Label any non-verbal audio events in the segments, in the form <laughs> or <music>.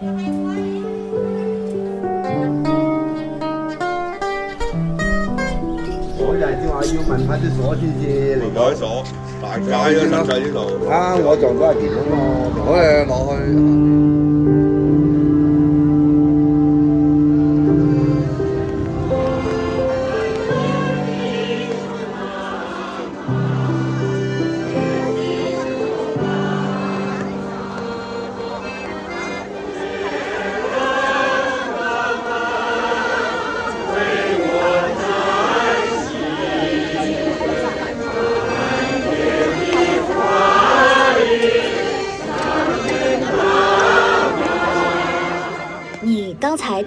我就係正話要問下啲鎖先至嚟改鎖，大街都塞晒呢度。啊！我撞咗阿田啊嘛，我誒落去。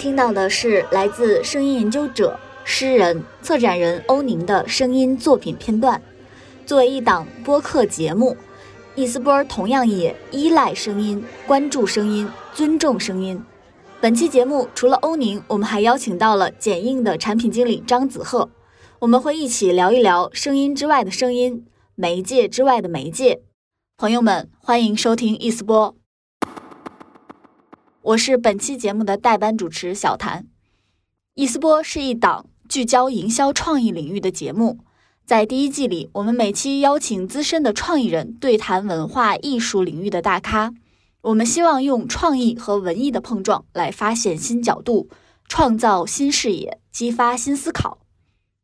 听到的是来自声音研究者、诗人、策展人欧宁的声音作品片段。作为一档播客节目，一丝波同样也依赖声音、关注声音、尊重声音。本期节目除了欧宁，我们还邀请到了剪映的产品经理张子赫，我们会一起聊一聊声音之外的声音，媒介之外的媒介。朋友们，欢迎收听一丝波。我是本期节目的代班主持小谭。易思波是一档聚焦营销创意领域的节目，在第一季里，我们每期邀请资深的创意人对谈文化艺术领域的大咖。我们希望用创意和文艺的碰撞来发现新角度，创造新视野，激发新思考。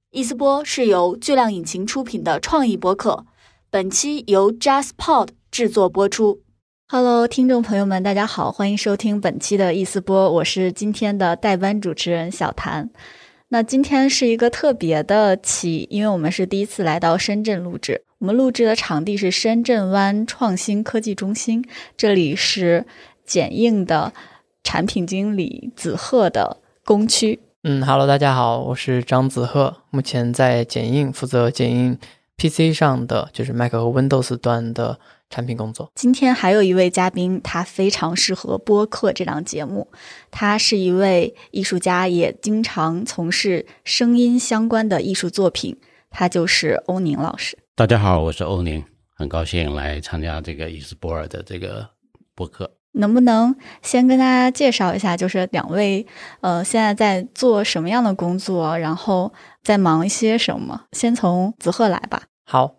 一丝波是由巨量引擎出品的创意播客，本期由 JustPod 制作播出。Hello，听众朋友们，大家好，欢迎收听本期的一丝波，我是今天的代班主持人小谭。那今天是一个特别的期，因为我们是第一次来到深圳录制，我们录制的场地是深圳湾创新科技中心，这里是剪映的产品经理子鹤的工区。嗯，Hello，大家好，我是张子鹤，目前在剪映负责剪映 PC 上的，就是 Mac 和 Windows 端的产品工作。今天还有一位嘉宾，他非常适合播客这档节目。他是一位艺术家，也经常从事声音相关的艺术作品。他就是欧宁老师。大家好，我是欧宁，很高兴来参加这个伊斯波尔的这个播客。能不能先跟大家介绍一下，就是两位呃现在在做什么样的工作，然后在忙一些什么？先从子赫来吧。好，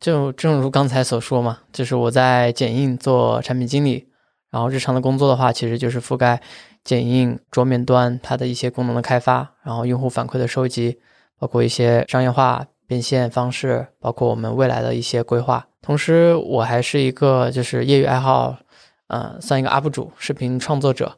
就正如刚才所说嘛，就是我在剪映做产品经理，然后日常的工作的话，其实就是覆盖剪映桌面端它的一些功能的开发，然后用户反馈的收集，包括一些商业化变现方式，包括我们未来的一些规划。同时，我还是一个就是业余爱好。呃，算一个 UP 主、视频创作者，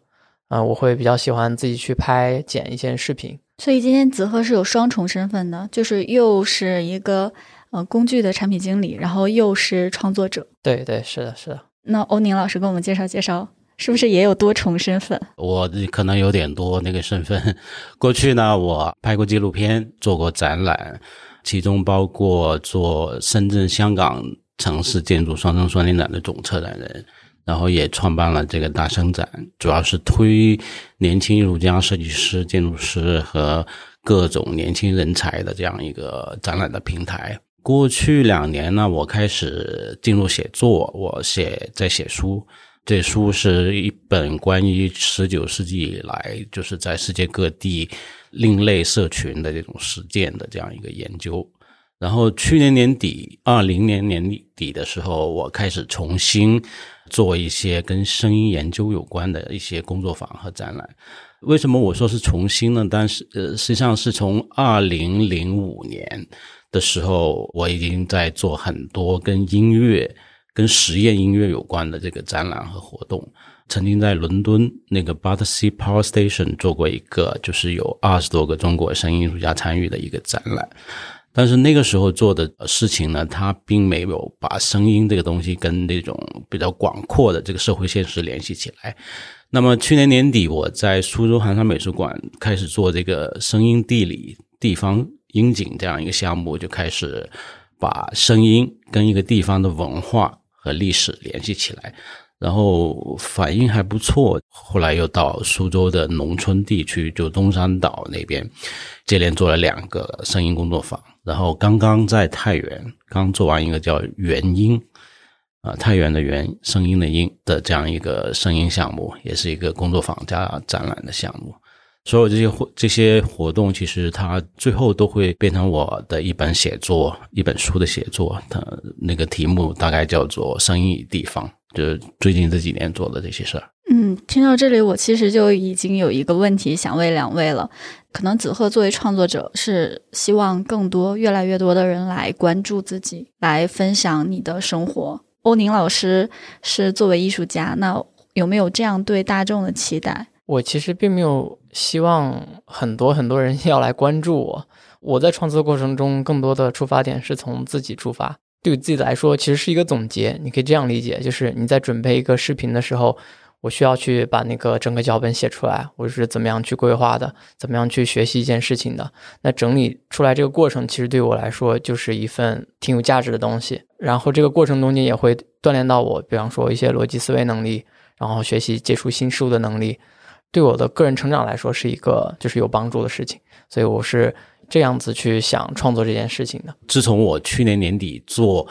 呃，我会比较喜欢自己去拍剪一些视频。所以今天子贺是有双重身份的，就是又是一个呃工具的产品经理，然后又是创作者。对对，是的，是的。那欧宁老师给我们介绍介绍，是不是也有多重身份？我可能有点多那个身份。<laughs> 过去呢，我拍过纪录片，做过展览，其中包括做深圳、香港城市建筑双生双年展的总策展人。然后也创办了这个大生展，主要是推年轻艺术家、设计师、建筑师和各种年轻人才的这样一个展览的平台。过去两年呢，我开始进入写作，我写在写书。这书是一本关于十九世纪以来就是在世界各地另类社群的这种实践的这样一个研究。然后去年年底，二零年年底的时候，我开始重新。做一些跟声音研究有关的一些工作坊和展览。为什么我说是重新呢？但是呃，实际上是从二零零五年的时候，我已经在做很多跟音乐、跟实验音乐有关的这个展览和活动。曾经在伦敦那个 Battersea Power Station 做过一个，就是有二十多个中国声音艺术家参与的一个展览。但是那个时候做的事情呢，他并没有把声音这个东西跟那种比较广阔的这个社会现实联系起来。那么去年年底，我在苏州寒山美术馆开始做这个声音地理、地方音景这样一个项目，就开始把声音跟一个地方的文化和历史联系起来。然后反应还不错，后来又到苏州的农村地区，就东山岛那边，接连做了两个声音工作坊。然后刚刚在太原刚做完一个叫原音，啊，太原的原声音的音的这样一个声音项目，也是一个工作坊加展览的项目。所有这些活这些活动，其实它最后都会变成我的一本写作，一本书的写作。它那个题目大概叫做《生意与地方》，就是最近这几年做的这些事儿。嗯，听到这里，我其实就已经有一个问题想问两位了。可能子鹤作为创作者，是希望更多、越来越多的人来关注自己，来分享你的生活。欧宁老师是作为艺术家，那有没有这样对大众的期待？我其实并没有希望很多很多人要来关注我。<laughs> 我在创作过程中，更多的出发点是从自己出发。对自己来说，其实是一个总结。你可以这样理解，就是你在准备一个视频的时候。我需要去把那个整个脚本写出来，我是怎么样去规划的，怎么样去学习一件事情的。那整理出来这个过程，其实对我来说就是一份挺有价值的东西。然后这个过程中间也会锻炼到我，比方说一些逻辑思维能力，然后学习接触新事物的能力，对我的个人成长来说是一个就是有帮助的事情。所以我是这样子去想创作这件事情的。自从我去年年底做。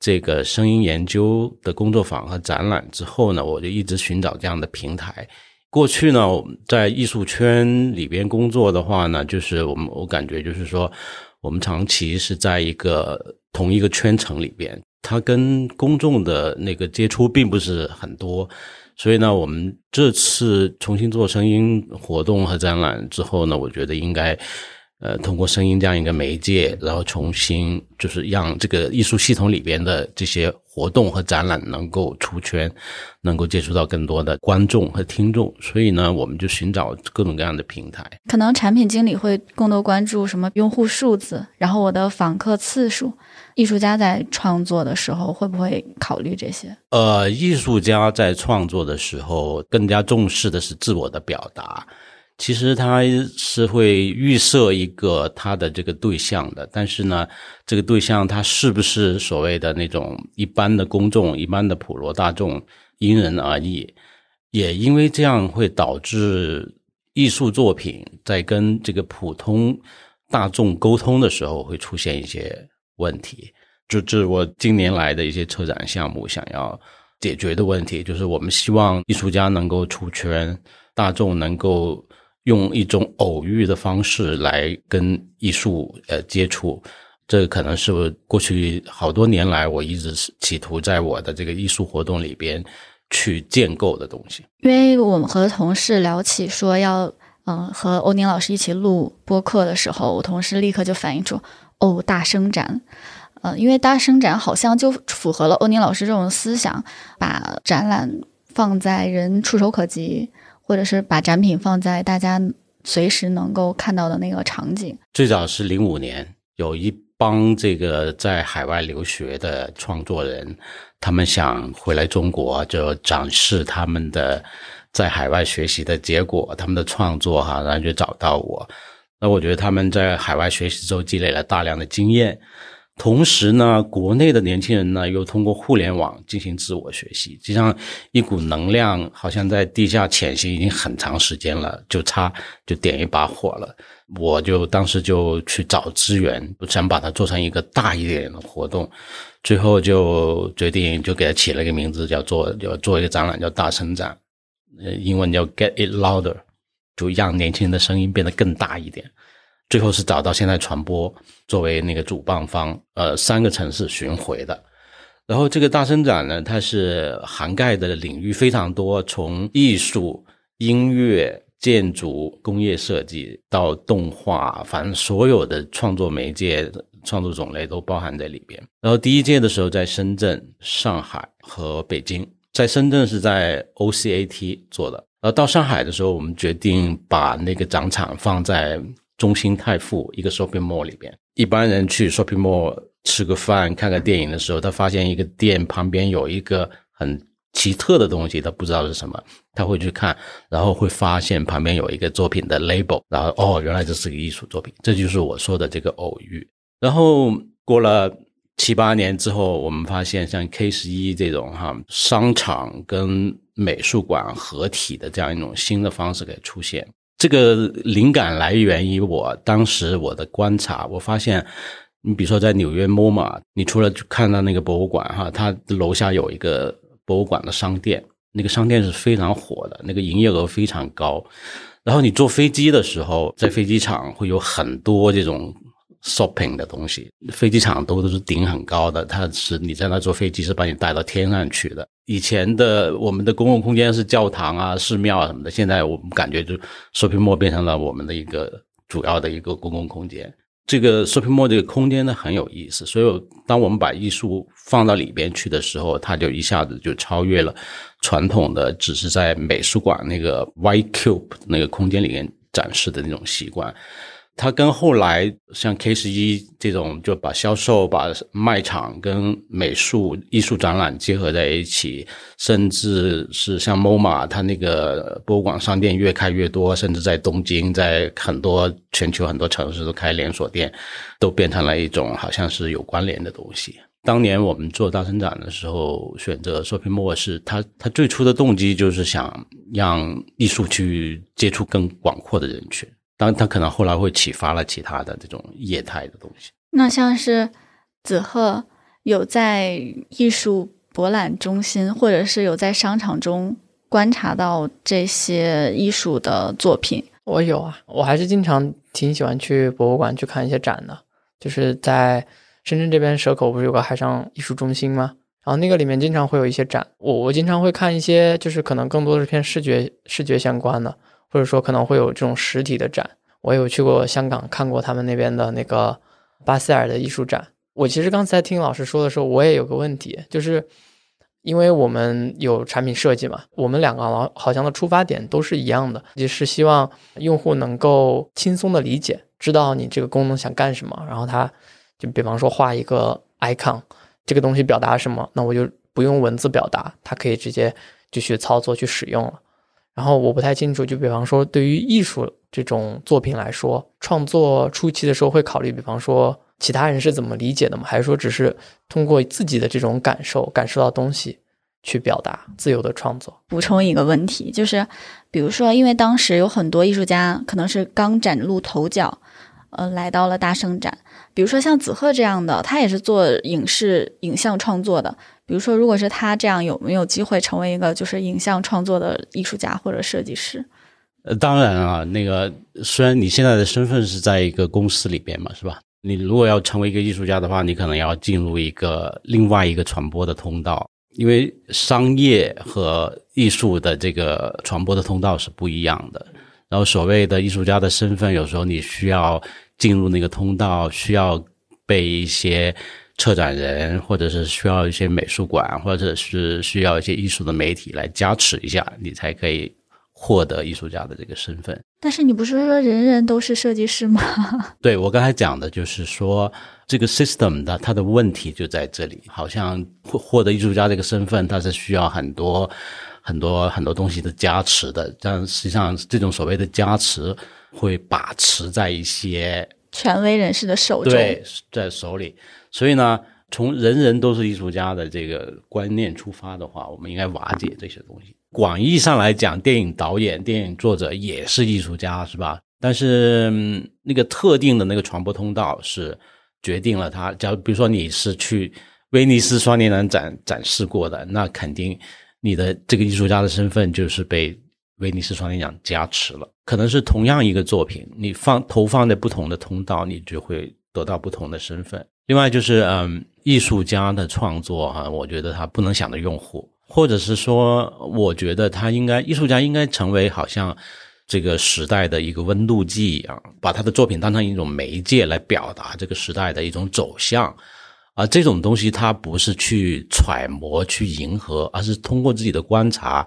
这个声音研究的工作坊和展览之后呢，我就一直寻找这样的平台。过去呢，在艺术圈里边工作的话呢，就是我们我感觉就是说，我们长期是在一个同一个圈层里边，它跟公众的那个接触并不是很多。所以呢，我们这次重新做声音活动和展览之后呢，我觉得应该。呃，通过声音这样一个媒介，然后重新就是让这个艺术系统里边的这些活动和展览能够出圈，能够接触到更多的观众和听众。所以呢，我们就寻找各种各样的平台。可能产品经理会更多关注什么用户数字，然后我的访客次数。艺术家在创作的时候会不会考虑这些？呃，艺术家在创作的时候更加重视的是自我的表达。其实他是会预设一个他的这个对象的，但是呢，这个对象他是不是所谓的那种一般的公众、一般的普罗大众，因人而异。也因为这样会导致艺术作品在跟这个普通大众沟通的时候会出现一些问题。就这是我近年来的一些策展项目想要解决的问题，就是我们希望艺术家能够出圈，大众能够。用一种偶遇的方式来跟艺术呃接触，这可能是过去好多年来我一直企图在我的这个艺术活动里边去建构的东西。因为我们和同事聊起说要嗯和欧宁老师一起录播客的时候，我同事立刻就反映出哦大声展，嗯，因为大声展好像就符合了欧宁老师这种思想，把展览放在人触手可及。或者是把展品放在大家随时能够看到的那个场景。最早是零五年，有一帮这个在海外留学的创作人，他们想回来中国，就展示他们的在海外学习的结果，他们的创作哈，然后就找到我。那我觉得他们在海外学习之后积累了大量的经验。同时呢，国内的年轻人呢又通过互联网进行自我学习，就像一股能量，好像在地下潜行已经很长时间了，就差就点一把火了。我就当时就去找资源，想把它做成一个大一点的活动，最后就决定就给它起了一个名字，叫做要做一个展览叫大声展，呃，英文叫 Get It Louder，就让年轻人的声音变得更大一点。最后是找到现在传播作为那个主办方，呃，三个城市巡回的。然后这个大生展呢，它是涵盖的领域非常多，从艺术、音乐、建筑、工业设计到动画，反正所有的创作媒介、创作种类都包含在里边。然后第一届的时候在深圳、上海和北京，在深圳是在 OCAT 做的。然后到上海的时候，我们决定把那个展场放在。中心泰富一个 shopping mall 里边，一般人去 shopping mall 吃个饭、看个电影的时候，他发现一个店旁边有一个很奇特的东西，他不知道是什么，他会去看，然后会发现旁边有一个作品的 label，然后哦，原来这是个艺术作品，这就是我说的这个偶遇。然后过了七八年之后，我们发现像 K 十一这种哈商场跟美术馆合体的这样一种新的方式给出现。这个灵感来源于我当时我的观察，我发现你比如说在纽约 MoMA，你除了看到那个博物馆哈，它楼下有一个博物馆的商店，那个商店是非常火的，那个营业额非常高。然后你坐飞机的时候，在飞机场会有很多这种 shopping 的东西，飞机场都都是顶很高的，它是你在那坐飞机是把你带到天上去的。以前的我们的公共空间是教堂啊、寺庙啊什么的，现在我们感觉就 shopping mall 变成了我们的一个主要的一个公共空间。这个 shopping mall 这个空间呢很有意思，所以当我们把艺术放到里边去的时候，它就一下子就超越了传统的只是在美术馆那个 white cube 那个空间里面展示的那种习惯。它跟后来像 K 十一这种就把销售、把卖场跟美术艺术展览结合在一起，甚至是像 MoMA，它那个博物馆商店越开越多，甚至在东京，在很多全球很多城市都开连锁店，都变成了一种好像是有关联的东西。当年我们做大生展的时候，选择 Shopping Mall 是它，它最初的动机就是想让艺术去接触更广阔的人群。当然，他可能后来会启发了其他的这种业态的东西。那像是子鹤有在艺术博览中心，或者是有在商场中观察到这些艺术的作品。我有啊，我还是经常挺喜欢去博物馆去看一些展的。就是在深圳这边蛇口不是有个海上艺术中心吗？然后那个里面经常会有一些展，我我经常会看一些，就是可能更多的是偏视觉视觉相关的。或者说可能会有这种实体的展，我有去过香港看过他们那边的那个巴塞尔的艺术展。我其实刚才听老师说的时候，我也有个问题，就是因为我们有产品设计嘛，我们两个好好像的出发点都是一样的，就是希望用户能够轻松的理解，知道你这个功能想干什么，然后他就比方说画一个 icon，这个东西表达什么，那我就不用文字表达，它可以直接就去操作去使用了。然后我不太清楚，就比方说，对于艺术这种作品来说，创作初期的时候会考虑，比方说其他人是怎么理解的吗？还是说只是通过自己的这种感受、感受到东西去表达自由的创作？补充一个问题，就是比如说，因为当时有很多艺术家可能是刚崭露头角，呃，来到了大圣展，比如说像子鹤这样的，他也是做影视影像创作的。比如说，如果是他这样，有没有机会成为一个就是影像创作的艺术家或者设计师？呃，当然啊，那个虽然你现在的身份是在一个公司里边嘛，是吧？你如果要成为一个艺术家的话，你可能要进入一个另外一个传播的通道，因为商业和艺术的这个传播的通道是不一样的。然后，所谓的艺术家的身份，有时候你需要进入那个通道，需要被一些。策展人，或者是需要一些美术馆，或者是需要一些艺术的媒体来加持一下，你才可以获得艺术家的这个身份。但是你不是说人人都是设计师吗？<laughs> 对我刚才讲的就是说，这个 system 的它的问题就在这里，好像获获得艺术家这个身份，它是需要很多很多很多东西的加持的。但实际上，这种所谓的加持会把持在一些权威人士的手中，对，在手里。所以呢，从人人都是艺术家的这个观念出发的话，我们应该瓦解这些东西。广义上来讲，电影导演、电影作者也是艺术家，是吧？但是那个特定的那个传播通道是决定了他。假如比如说你是去威尼斯双年展展展示过的，那肯定你的这个艺术家的身份就是被威尼斯双年展加持了。可能是同样一个作品，你放投放在不同的通道，你就会得到不同的身份。另外就是，嗯，艺术家的创作哈，我觉得他不能想着用户，或者是说，我觉得他应该，艺术家应该成为好像这个时代的一个温度计一样，把他的作品当成一种媒介来表达这个时代的一种走向，而这种东西它不是去揣摩、去迎合，而是通过自己的观察。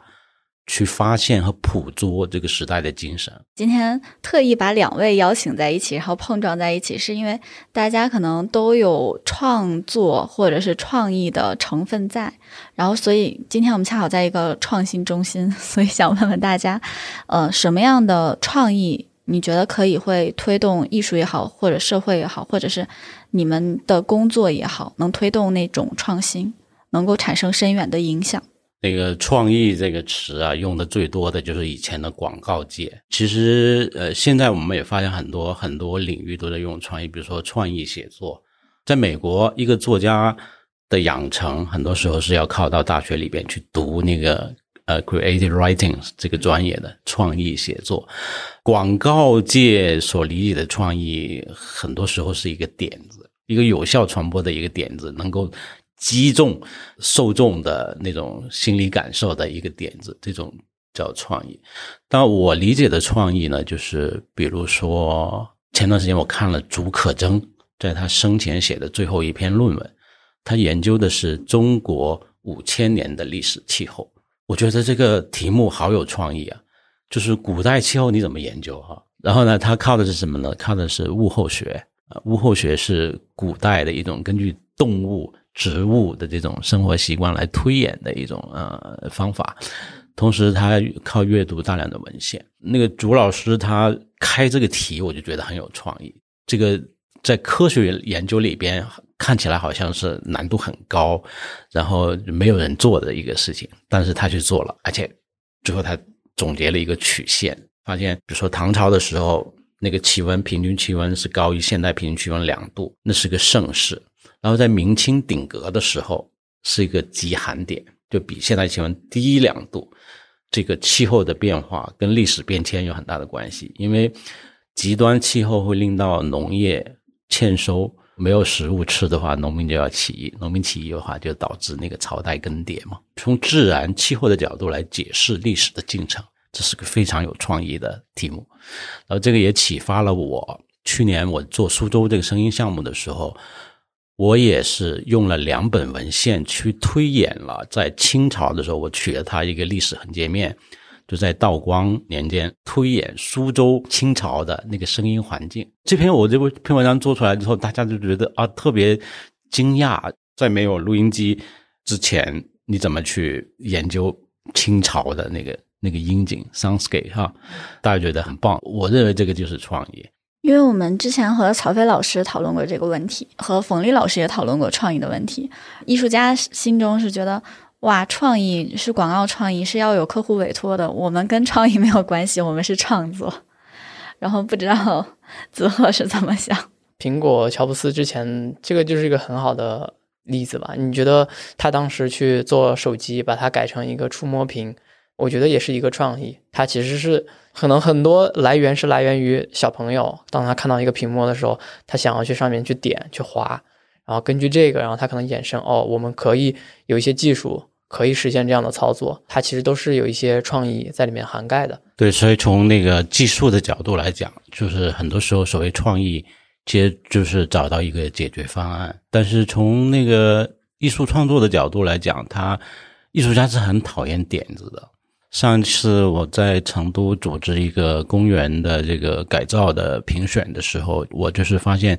去发现和捕捉这个时代的精神。今天特意把两位邀请在一起，然后碰撞在一起，是因为大家可能都有创作或者是创意的成分在，然后所以今天我们恰好在一个创新中心，<laughs> 所以想问问大家，呃，什么样的创意你觉得可以会推动艺术也好，或者社会也好，或者是你们的工作也好，能推动那种创新，能够产生深远的影响？那个“创意”这个词啊，用的最多的就是以前的广告界。其实，呃，现在我们也发现很多很多领域都在用创意，比如说创意写作在美国，一个作家的养成，很多时候是要靠到大学里边去读那个呃 creative writing 这个专业的创意写作。广告界所理解的创意，很多时候是一个点子，一个有效传播的一个点子，能够击中受众的那种心理感受的一个点子，这种叫创意。但我理解的创意呢，就是比如说前段时间我看了竺可桢。在他生前写的最后一篇论文，他研究的是中国五千年的历史气候。我觉得这个题目好有创意啊！就是古代气候你怎么研究哈？然后呢，他靠的是什么呢？靠的是物候学。物候学是古代的一种根据动物、植物的这种生活习惯来推演的一种呃方法。同时，他靠阅读大量的文献。那个朱老师他开这个题，我就觉得很有创意。这个。在科学研究里边，看起来好像是难度很高，然后没有人做的一个事情，但是他去做了，而且最后他总结了一个曲线，发现，比如说唐朝的时候，那个气温平均气温是高于现代平均气温两度，那是个盛世；然后在明清顶格的时候，是一个极寒点，就比现代气温低两度。这个气候的变化跟历史变迁有很大的关系，因为极端气候会令到农业。欠收没有食物吃的话，农民就要起义。农民起义的话，就导致那个朝代更迭嘛。从自然气候的角度来解释历史的进程，这是个非常有创意的题目。然后这个也启发了我。去年我做苏州这个声音项目的时候，我也是用了两本文献去推演了，在清朝的时候，我取了它一个历史横截面。就在道光年间推演苏州清朝的那个声音环境。这篇我这篇文章做出来之后，大家就觉得啊特别惊讶，在没有录音机之前，你怎么去研究清朝的那个那个音景 soundscape 哈？大家觉得很棒。我认为这个就是创意。因为我们之前和曹飞老师讨论过这个问题，和冯丽老师也讨论过创意的问题。艺术家心中是觉得。哇，创意是广告创意，是要有客户委托的。我们跟创意没有关系，我们是创作。然后不知道 <laughs> 子赫是怎么想？苹果乔布斯之前，这个就是一个很好的例子吧？你觉得他当时去做手机，把它改成一个触摸屏，我觉得也是一个创意。它其实是可能很多来源是来源于小朋友，当他看到一个屏幕的时候，他想要去上面去点去滑。然后根据这个，然后他可能衍生哦，我们可以有一些技术可以实现这样的操作，它其实都是有一些创意在里面涵盖的。对，所以从那个技术的角度来讲，就是很多时候所谓创意，其实就是找到一个解决方案。但是从那个艺术创作的角度来讲，他艺术家是很讨厌点子的。上次我在成都组织一个公园的这个改造的评选的时候，我就是发现。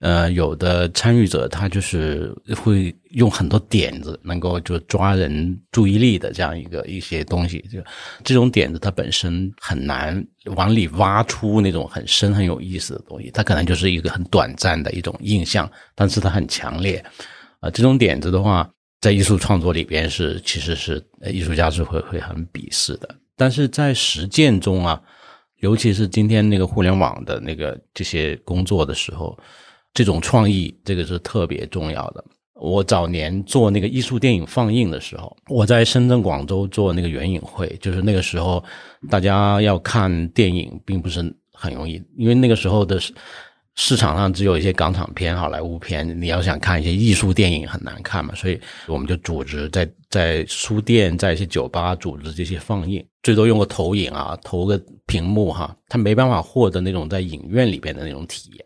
呃，有的参与者他就是会用很多点子，能够就抓人注意力的这样一个一些东西。就这种点子，它本身很难往里挖出那种很深很有意思的东西。它可能就是一个很短暂的一种印象，但是它很强烈。啊，这种点子的话，在艺术创作里边是其实是艺术家是会会很鄙视的。但是在实践中啊，尤其是今天那个互联网的那个这些工作的时候。这种创意，这个是特别重要的。我早年做那个艺术电影放映的时候，我在深圳、广州做那个原影会，就是那个时候，大家要看电影并不是很容易，因为那个时候的市场上只有一些港产片、好莱坞片，你要想看一些艺术电影很难看嘛，所以我们就组织在在书店、在一些酒吧组织这些放映，最多用个投影啊，投个屏幕哈，他没办法获得那种在影院里边的那种体验。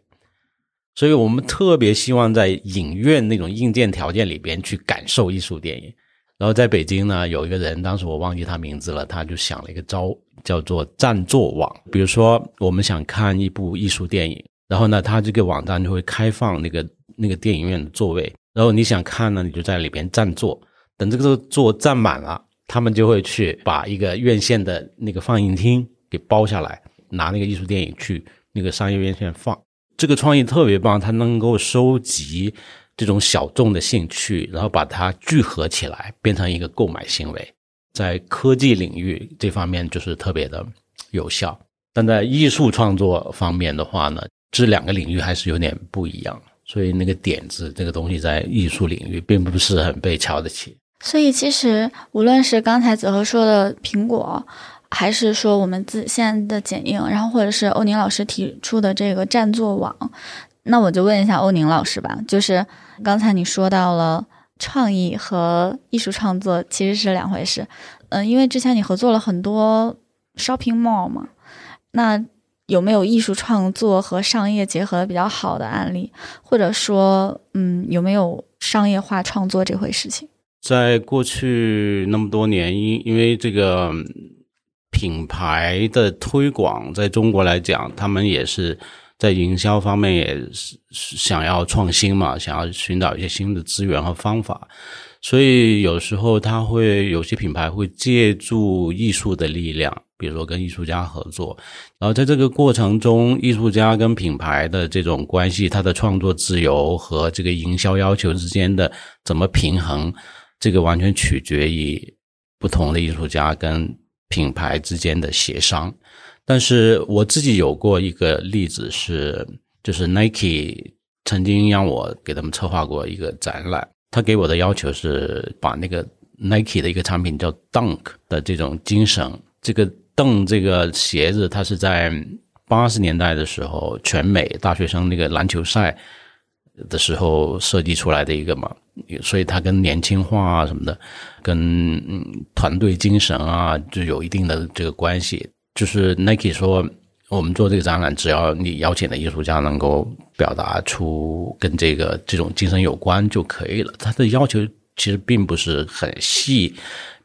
所以我们特别希望在影院那种硬件条件里边去感受艺术电影。然后在北京呢，有一个人，当时我忘记他名字了，他就想了一个招，叫做占座网。比如说，我们想看一部艺术电影，然后呢，他这个网站就会开放那个那个电影院的座位，然后你想看呢，你就在里边占座，等这个座占满了，他们就会去把一个院线的那个放映厅给包下来，拿那个艺术电影去那个商业院线放。这个创意特别棒，它能够收集这种小众的兴趣，然后把它聚合起来，变成一个购买行为。在科技领域这方面就是特别的有效，但在艺术创作方面的话呢，这两个领域还是有点不一样。所以那个点子这个东西在艺术领域并不是很被瞧得起。所以其实无论是刚才子和说的苹果，还是说我们自现在的剪映，然后或者是欧宁老师提出的这个占座网，那我就问一下欧宁老师吧，就是刚才你说到了创意和艺术创作其实是两回事，嗯，因为之前你合作了很多 shopping mall 嘛，那有没有艺术创作和商业结合的比较好的案例，或者说，嗯，有没有商业化创作这回事情？在过去那么多年，因因为这个品牌的推广，在中国来讲，他们也是在营销方面也是想要创新嘛，想要寻找一些新的资源和方法，所以有时候他会有些品牌会借助艺术的力量，比如说跟艺术家合作，然后在这个过程中，艺术家跟品牌的这种关系，他的创作自由和这个营销要求之间的怎么平衡？这个完全取决于不同的艺术家跟品牌之间的协商。但是我自己有过一个例子是，就是 Nike 曾经让我给他们策划过一个展览，他给我的要求是把那个 Nike 的一个产品叫 Dunk 的这种精神，这个邓这个鞋子，它是在八十年代的时候全美大学生那个篮球赛。的时候设计出来的一个嘛，所以它跟年轻化啊什么的，跟团队精神啊就有一定的这个关系。就是 Nike 说，我们做这个展览，只要你邀请的艺术家能够表达出跟这个这种精神有关就可以了。他的要求其实并不是很细，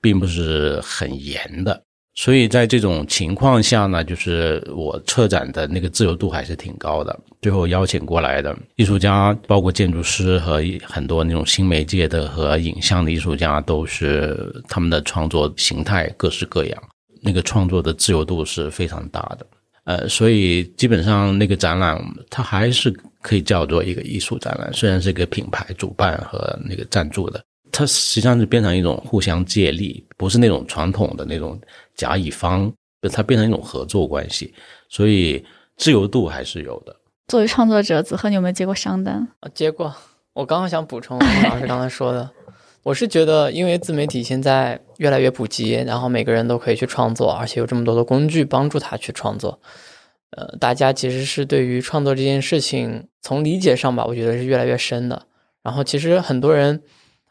并不是很严的。所以在这种情况下呢，就是我策展的那个自由度还是挺高的。最后邀请过来的艺术家，包括建筑师和很多那种新媒介的和影像的艺术家，都是他们的创作形态各式各样，那个创作的自由度是非常大的。呃，所以基本上那个展览它还是可以叫做一个艺术展览，虽然是一个品牌主办和那个赞助的。它实际上是变成一种互相借力，不是那种传统的那种甲乙方，它变成一种合作关系，所以自由度还是有的。作为创作者，子赫，你有没有接过商单？啊，接过。我刚刚想补充老师刚才说的，我是觉得，因为自媒体现在越来越普及，然后每个人都可以去创作，而且有这么多的工具帮助他去创作。呃，大家其实是对于创作这件事情，从理解上吧，我觉得是越来越深的。然后，其实很多人。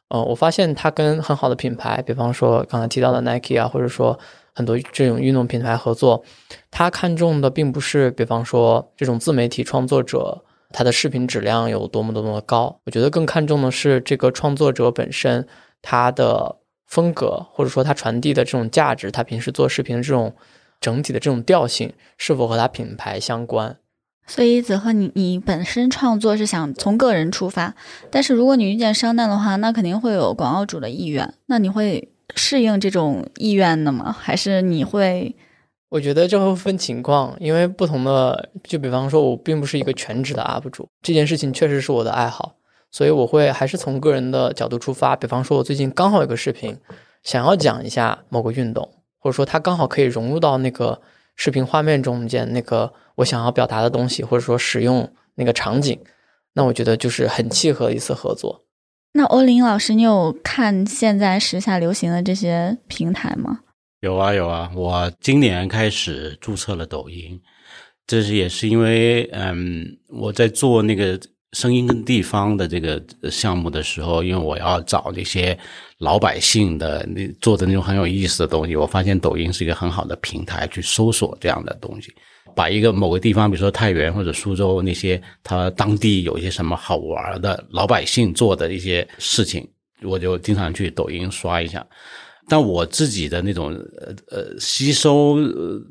呃，我发现他跟很好的品牌，比方说刚才提到的 Nike 啊，或者说很多这种运动品牌合作，他看重的并不是，比方说这种自媒体创作者他的视频质量有多么多么的高，我觉得更看重的是这个创作者本身他的风格，或者说他传递的这种价值，他平时做视频的这种整体的这种调性是否和他品牌相关。所以子贺，你你本身创作是想从个人出发，但是如果你遇见商单的话，那肯定会有广告主的意愿，那你会适应这种意愿的吗？还是你会？我觉得这会分情况，因为不同的，就比方说，我并不是一个全职的 UP 主，这件事情确实是我的爱好，所以我会还是从个人的角度出发。比方说，我最近刚好有个视频，想要讲一下某个运动，或者说它刚好可以融入到那个视频画面中间那个。我想要表达的东西，或者说使用那个场景，那我觉得就是很契合的一次合作。那欧林老师，你有看现在时下流行的这些平台吗？有啊有啊，我今年开始注册了抖音，这是也是因为，嗯，我在做那个声音跟地方的这个项目的时候，因为我要找那些老百姓的那做的那种很有意思的东西，我发现抖音是一个很好的平台去搜索这样的东西。把一个某个地方，比如说太原或者苏州那些，他当地有一些什么好玩的老百姓做的一些事情，我就经常去抖音刷一下。但我自己的那种呃呃吸收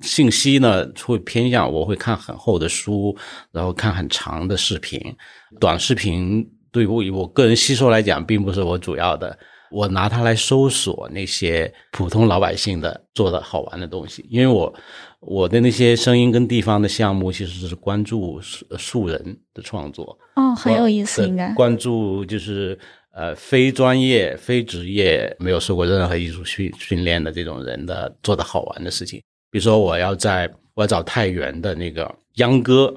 信息呢，会偏向我会看很厚的书，然后看很长的视频，短视频对于我个人吸收来讲，并不是我主要的。我拿它来搜索那些普通老百姓的做的好玩的东西，因为我我的那些声音跟地方的项目其实是关注素素人的创作哦，很有意思，应该关注就是呃非专业、非职业、没有受过任何艺术训训练的这种人的做的好玩的事情。比如说，我要在我要找太原的那个秧歌，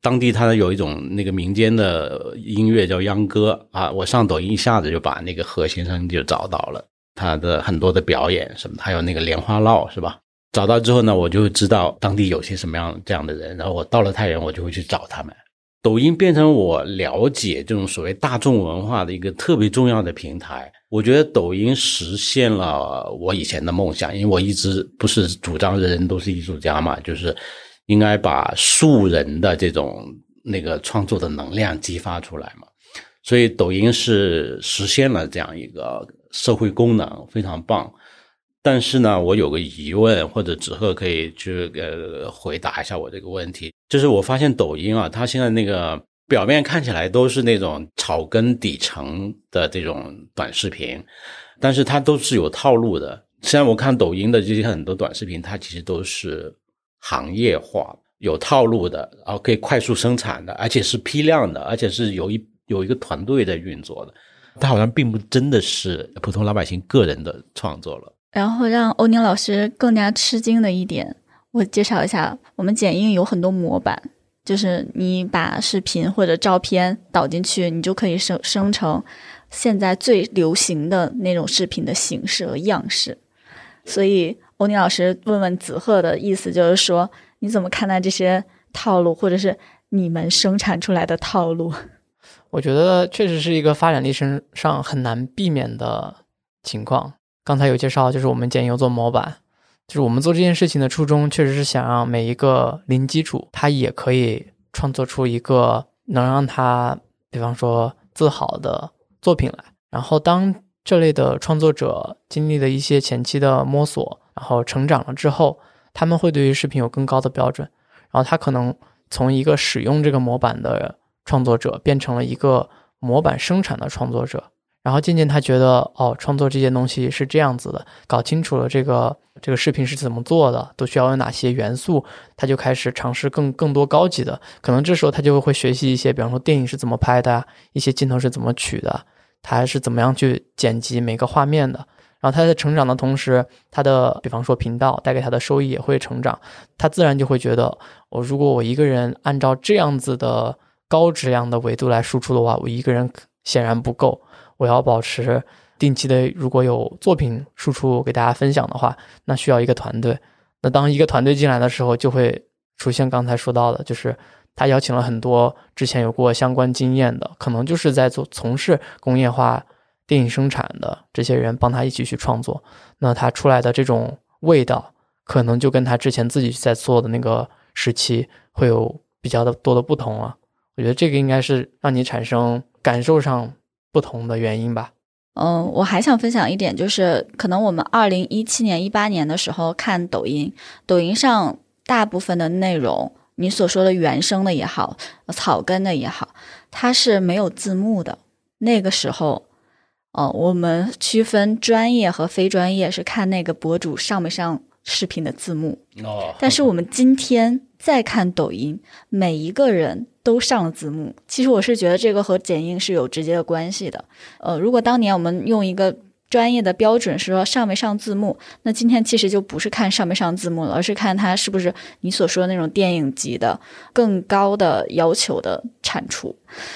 当地它有一种那个民间的音乐叫秧歌啊，我上抖音一下子就把那个何先生就找到了，他的很多的表演什么，还有那个莲花落是吧？找到之后呢，我就知道当地有些什么样这样的人，然后我到了太原，我就会去找他们。抖音变成我了解这种所谓大众文化的一个特别重要的平台。我觉得抖音实现了我以前的梦想，因为我一直不是主张人人都是艺术家嘛，就是应该把素人的这种那个创作的能量激发出来嘛。所以抖音是实现了这样一个社会功能，非常棒。但是呢，我有个疑问，或者子鹤可以去呃回答一下我这个问题。就是我发现抖音啊，它现在那个表面看起来都是那种草根底层的这种短视频，但是它都是有套路的。虽然我看抖音的这些很多短视频，它其实都是行业化、有套路的，然后可以快速生产的，而且是批量的，而且是有一有一个团队在运作的。它好像并不真的是普通老百姓个人的创作了。然后让欧宁老师更加吃惊的一点，我介绍一下，我们剪映有很多模板，就是你把视频或者照片导进去，你就可以生生成现在最流行的那种视频的形式和样式。所以欧宁老师问问子鹤的意思就是说，你怎么看待这些套路，或者是你们生产出来的套路？我觉得确实是一个发展历程上很难避免的情况。刚才有介绍，就是我们剪映做模板，就是我们做这件事情的初衷，确实是想让每一个零基础，他也可以创作出一个能让他，比方说自豪的作品来。然后，当这类的创作者经历了一些前期的摸索，然后成长了之后，他们会对于视频有更高的标准。然后，他可能从一个使用这个模板的创作者，变成了一个模板生产的创作者。然后渐渐他觉得哦，创作这些东西是这样子的，搞清楚了这个这个视频是怎么做的，都需要有哪些元素，他就开始尝试更更多高级的。可能这时候他就会学习一些，比方说电影是怎么拍的，一些镜头是怎么取的，他还是怎么样去剪辑每个画面的。然后他在成长的同时，他的比方说频道带给他的收益也会成长，他自然就会觉得，我如果我一个人按照这样子的高质量的维度来输出的话，我一个人显然不够。我要保持定期的，如果有作品输出给大家分享的话，那需要一个团队。那当一个团队进来的时候，就会出现刚才说到的，就是他邀请了很多之前有过相关经验的，可能就是在做从事工业化电影生产的这些人，帮他一起去创作。那他出来的这种味道，可能就跟他之前自己在做的那个时期会有比较的多的不同了。我觉得这个应该是让你产生感受上。不同的原因吧。嗯，我还想分享一点，就是可能我们二零一七年、一八年的时候看抖音，抖音上大部分的内容，你所说的原声的也好，草根的也好，它是没有字幕的。那个时候，哦，我们区分专业和非专业是看那个博主上没上视频的字幕。哦，但是我们今天再看抖音，每一个人。都上了字幕，其实我是觉得这个和剪映是有直接的关系的。呃，如果当年我们用一个专业的标准是说上没上字幕，那今天其实就不是看上没上字幕了，而是看它是不是你所说的那种电影级的更高的要求的产出。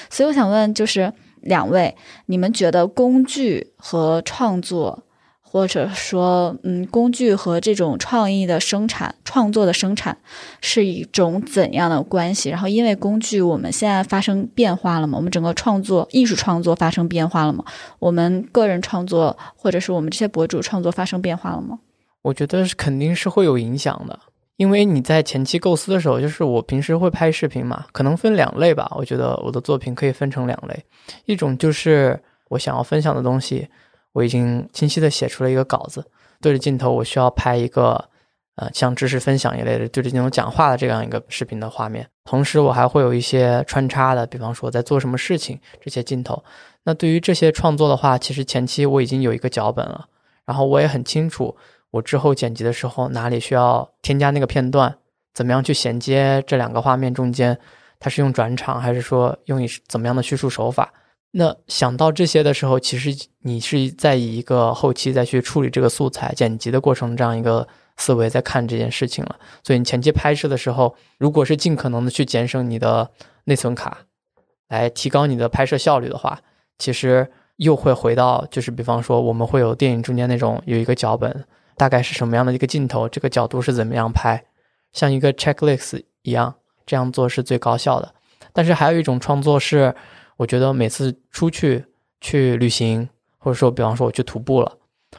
所以我想问，就是两位，你们觉得工具和创作？或者说，嗯，工具和这种创意的生产、创作的生产是一种怎样的关系？然后，因为工具我们现在发生变化了吗？我们整个创作、艺术创作发生变化了吗？我们个人创作，或者是我们这些博主创作发生变化了吗？我觉得肯定是会有影响的，因为你在前期构思的时候，就是我平时会拍视频嘛，可能分两类吧。我觉得我的作品可以分成两类，一种就是我想要分享的东西。我已经清晰的写出了一个稿子，对着镜头，我需要拍一个，呃，像知识分享一类的对着镜头讲话的这样一个视频的画面。同时，我还会有一些穿插的，比方说在做什么事情这些镜头。那对于这些创作的话，其实前期我已经有一个脚本了，然后我也很清楚，我之后剪辑的时候哪里需要添加那个片段，怎么样去衔接这两个画面中间，它是用转场还是说用以怎么样的叙述手法。那想到这些的时候，其实你是在以一个后期再去处理这个素材剪辑的过程这样一个思维在看这件事情了。所以你前期拍摄的时候，如果是尽可能的去节省你的内存卡，来提高你的拍摄效率的话，其实又会回到就是比方说我们会有电影中间那种有一个脚本，大概是什么样的一个镜头，这个角度是怎么样拍，像一个 checklist 一样，这样做是最高效的。但是还有一种创作是，我觉得每次出去去旅行，或者说比方说我去徒步了，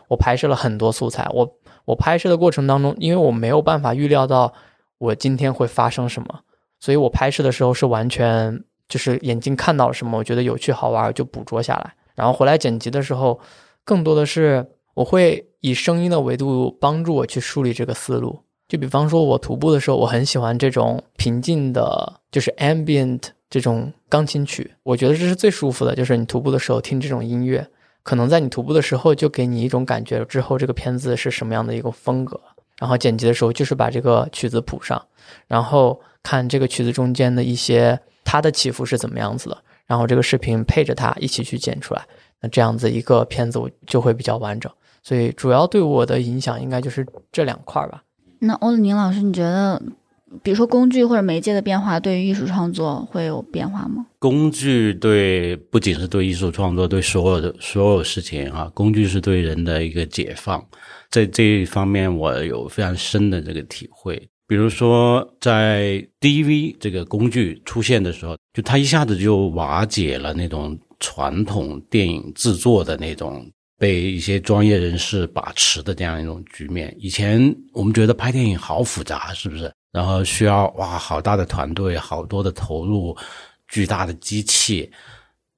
我拍摄了很多素材，我我拍摄的过程当中，因为我没有办法预料到我今天会发生什么，所以我拍摄的时候是完全就是眼睛看到了什么，我觉得有趣好玩就捕捉下来，然后回来剪辑的时候，更多的是我会以声音的维度帮助我去梳理这个思路。就比方说，我徒步的时候，我很喜欢这种平静的，就是 ambient 这种钢琴曲，我觉得这是最舒服的。就是你徒步的时候听这种音乐，可能在你徒步的时候就给你一种感觉，之后这个片子是什么样的一个风格。然后剪辑的时候就是把这个曲子谱上，然后看这个曲子中间的一些它的起伏是怎么样子的，然后这个视频配着它一起去剪出来，那这样子一个片子我就会比较完整。所以主要对我的影响应该就是这两块儿吧。那欧宁老师，你觉得，比如说工具或者媒介的变化，对于艺术创作会有变化吗？工具对不仅是对艺术创作，对所有的所有事情啊，工具是对人的一个解放，在这一方面我有非常深的这个体会。比如说，在 DV 这个工具出现的时候，就它一下子就瓦解了那种传统电影制作的那种。被一些专业人士把持的这样一种局面，以前我们觉得拍电影好复杂，是不是？然后需要哇好大的团队，好多的投入，巨大的机器。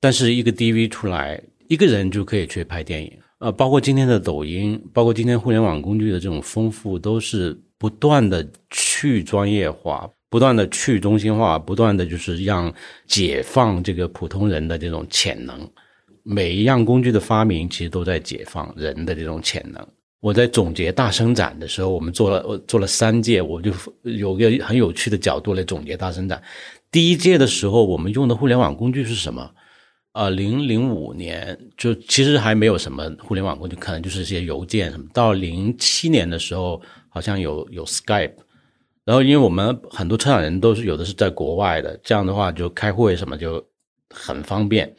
但是一个 DV 出来，一个人就可以去拍电影。呃，包括今天的抖音，包括今天互联网工具的这种丰富，都是不断的去专业化，不断的去中心化，不断的就是让解放这个普通人的这种潜能。每一样工具的发明，其实都在解放人的这种潜能。我在总结大生展的时候，我们做了做了三届，我就有个很有趣的角度来总结大生展。第一届的时候，我们用的互联网工具是什么？啊，零零五年就其实还没有什么互联网工具，可能就是一些邮件什么。到零七年的时候，好像有有 Skype，然后因为我们很多车展人都是有的是在国外的，这样的话就开会什么就很方便。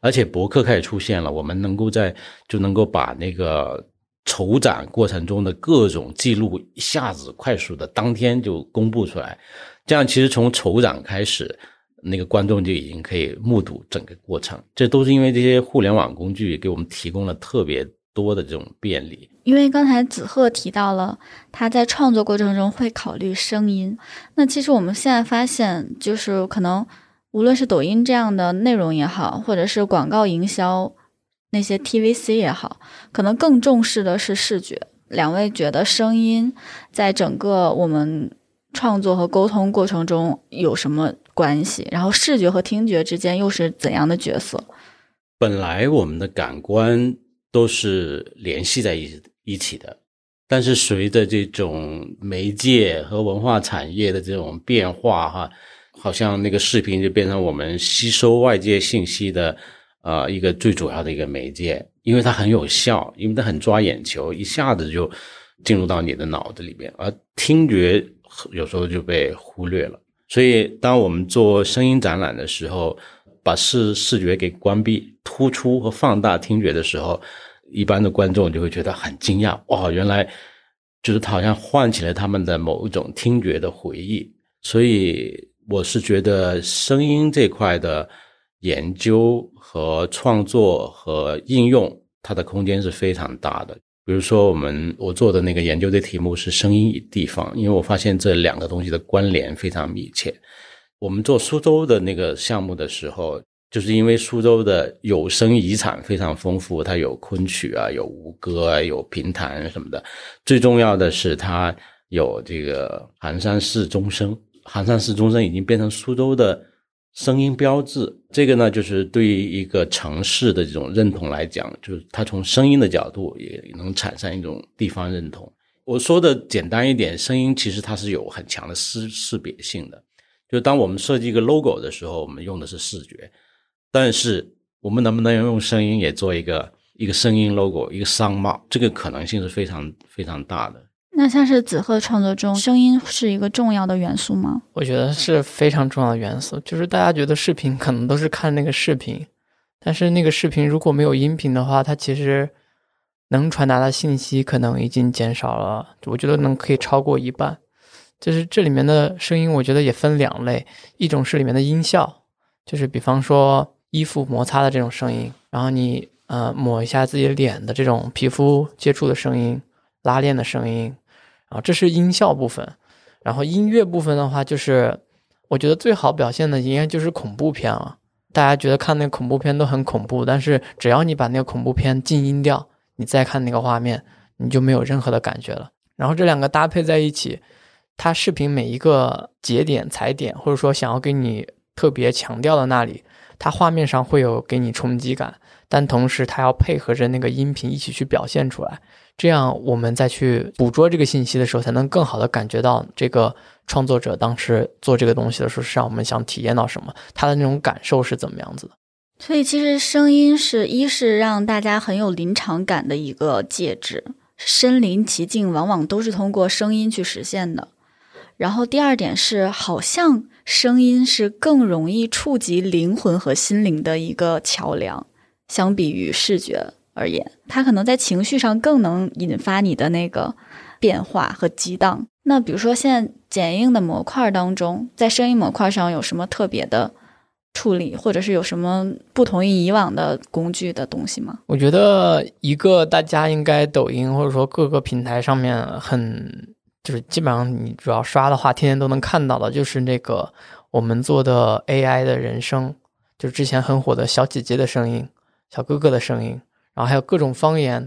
而且博客开始出现了，我们能够在就能够把那个筹展过程中的各种记录一下子快速的当天就公布出来，这样其实从筹展开始，那个观众就已经可以目睹整个过程。这都是因为这些互联网工具给我们提供了特别多的这种便利。因为刚才子鹤提到了他在创作过程中会考虑声音，那其实我们现在发现就是可能。无论是抖音这样的内容也好，或者是广告营销那些 TVC 也好，可能更重视的是视觉。两位觉得声音在整个我们创作和沟通过程中有什么关系？然后视觉和听觉之间又是怎样的角色？本来我们的感官都是联系在一一起的，但是随着这种媒介和文化产业的这种变化，哈。好像那个视频就变成我们吸收外界信息的，呃，一个最主要的一个媒介，因为它很有效，因为它很抓眼球，一下子就进入到你的脑子里边，而听觉有时候就被忽略了。所以，当我们做声音展览的时候，把视视觉给关闭，突出和放大听觉的时候，一般的观众就会觉得很惊讶，哇，原来就是好像唤起了他们的某一种听觉的回忆，所以。我是觉得声音这块的研究和创作和应用，它的空间是非常大的。比如说，我们我做的那个研究的题目是“声音与地方”，因为我发现这两个东西的关联非常密切。我们做苏州的那个项目的时候，就是因为苏州的有声遗产非常丰富，它有昆曲啊，有吴歌啊，有评弹什么的。最重要的是，它有这个寒山寺钟声。寒山寺钟声已经变成苏州的声音标志，这个呢，就是对于一个城市的这种认同来讲，就是它从声音的角度也能产生一种地方认同。我说的简单一点，声音其实它是有很强的识识别性的。就当我们设计一个 logo 的时候，我们用的是视觉，但是我们能不能用声音也做一个一个声音 logo，一个商帽？这个可能性是非常非常大的。那像是子鹤创作中，声音是一个重要的元素吗？我觉得是非常重要的元素。就是大家觉得视频可能都是看那个视频，但是那个视频如果没有音频的话，它其实能传达的信息可能已经减少了。我觉得能可以超过一半。就是这里面的声音，我觉得也分两类，一种是里面的音效，就是比方说衣服摩擦的这种声音，然后你呃抹一下自己脸的这种皮肤接触的声音，拉链的声音，啊这是音效部分。然后音乐部分的话，就是我觉得最好表现的应该就是恐怖片了。大家觉得看那个恐怖片都很恐怖，但是只要你把那个恐怖片静音掉，你再看那个画面，你就没有任何的感觉了。然后这两个搭配在一起。它视频每一个节点踩点，或者说想要给你特别强调的那里，它画面上会有给你冲击感，但同时它要配合着那个音频一起去表现出来，这样我们再去捕捉这个信息的时候，才能更好的感觉到这个创作者当时做这个东西的时候，是让我们想体验到什么，他的那种感受是怎么样子的。所以其实声音是一是让大家很有临场感的一个介质，身临其境往往都是通过声音去实现的。然后第二点是，好像声音是更容易触及灵魂和心灵的一个桥梁，相比于视觉而言，它可能在情绪上更能引发你的那个变化和激荡。那比如说，现在剪映的模块当中，在声音模块上有什么特别的处理，或者是有什么不同于以往的工具的东西吗？我觉得一个大家应该抖音或者说各个平台上面很。就是基本上你主要刷的话，天天都能看到的，就是那个我们做的 AI 的人声，就是之前很火的小姐姐的声音、小哥哥的声音，然后还有各种方言，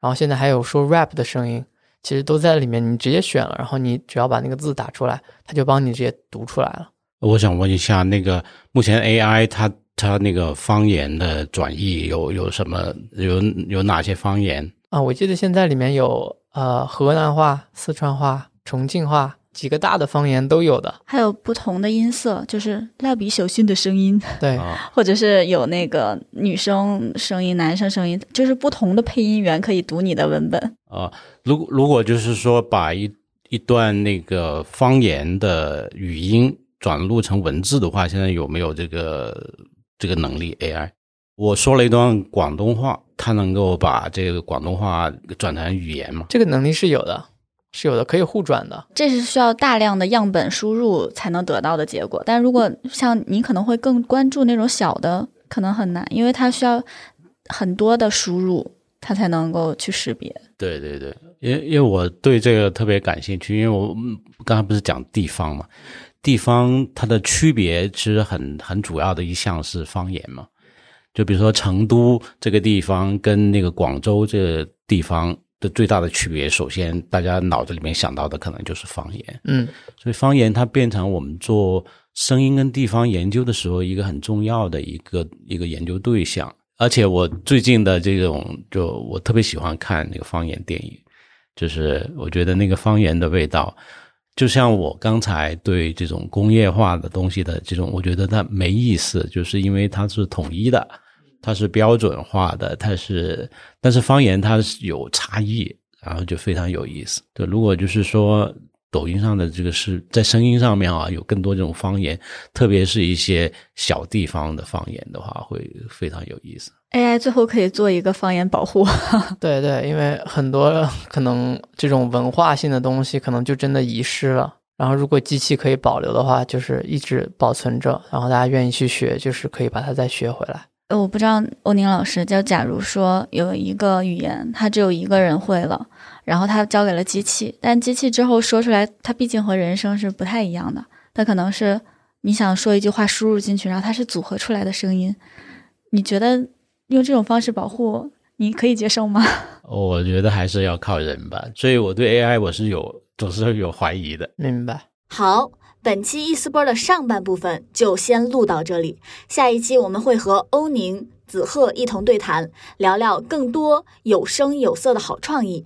然后现在还有说 rap 的声音，其实都在里面。你直接选了，然后你只要把那个字打出来，它就帮你直接读出来了。我想问一下，那个目前 AI 它它那个方言的转译有有什么有有哪些方言啊？我记得现在里面有。呃，河南话、四川话、重庆话几个大的方言都有的，还有不同的音色，就是蜡笔小新的声音，对，<laughs> 或者是有那个女生声音、男生声音，就是不同的配音员可以读你的文本啊。如如果就是说把一一段那个方言的语音转录成文字的话，现在有没有这个这个能力？AI？我说了一段广东话，它能够把这个广东话转成语言吗？这个能力是有的，是有的，可以互转的。这是需要大量的样本输入才能得到的结果。但如果像你可能会更关注那种小的，可能很难，因为它需要很多的输入，它才能够去识别。对对对，因因为我对这个特别感兴趣，因为我刚才不是讲地方嘛，地方它的区别其实很很主要的一项是方言嘛。就比如说成都这个地方跟那个广州这个地方的最大的区别，首先大家脑子里面想到的可能就是方言。嗯，所以方言它变成我们做声音跟地方研究的时候一个很重要的一个一个研究对象。而且我最近的这种，就我特别喜欢看那个方言电影，就是我觉得那个方言的味道。就像我刚才对这种工业化的东西的这种，我觉得它没意思，就是因为它是统一的，它是标准化的，它是，但是方言它是有差异，然后就非常有意思。对，如果就是说抖音上的这个是在声音上面啊，有更多这种方言，特别是一些小地方的方言的话，会非常有意思。AI 最后可以做一个方言保护，<laughs> 对对，因为很多可能这种文化性的东西可能就真的遗失了。然后如果机器可以保留的话，就是一直保存着，然后大家愿意去学，就是可以把它再学回来。呃，我不知道欧宁老师，就假如说有一个语言，它只有一个人会了，然后他交给了机器，但机器之后说出来，它毕竟和人声是不太一样的，它可能是你想说一句话输入进去，然后它是组合出来的声音，你觉得？用这种方式保护，你可以接受吗？<laughs> 我觉得还是要靠人吧，所以我对 AI 我是有总是有怀疑的。明白。好，本期易思波的上半部分就先录到这里，下一期我们会和欧宁、子鹤一同对谈，聊聊更多有声有色的好创意。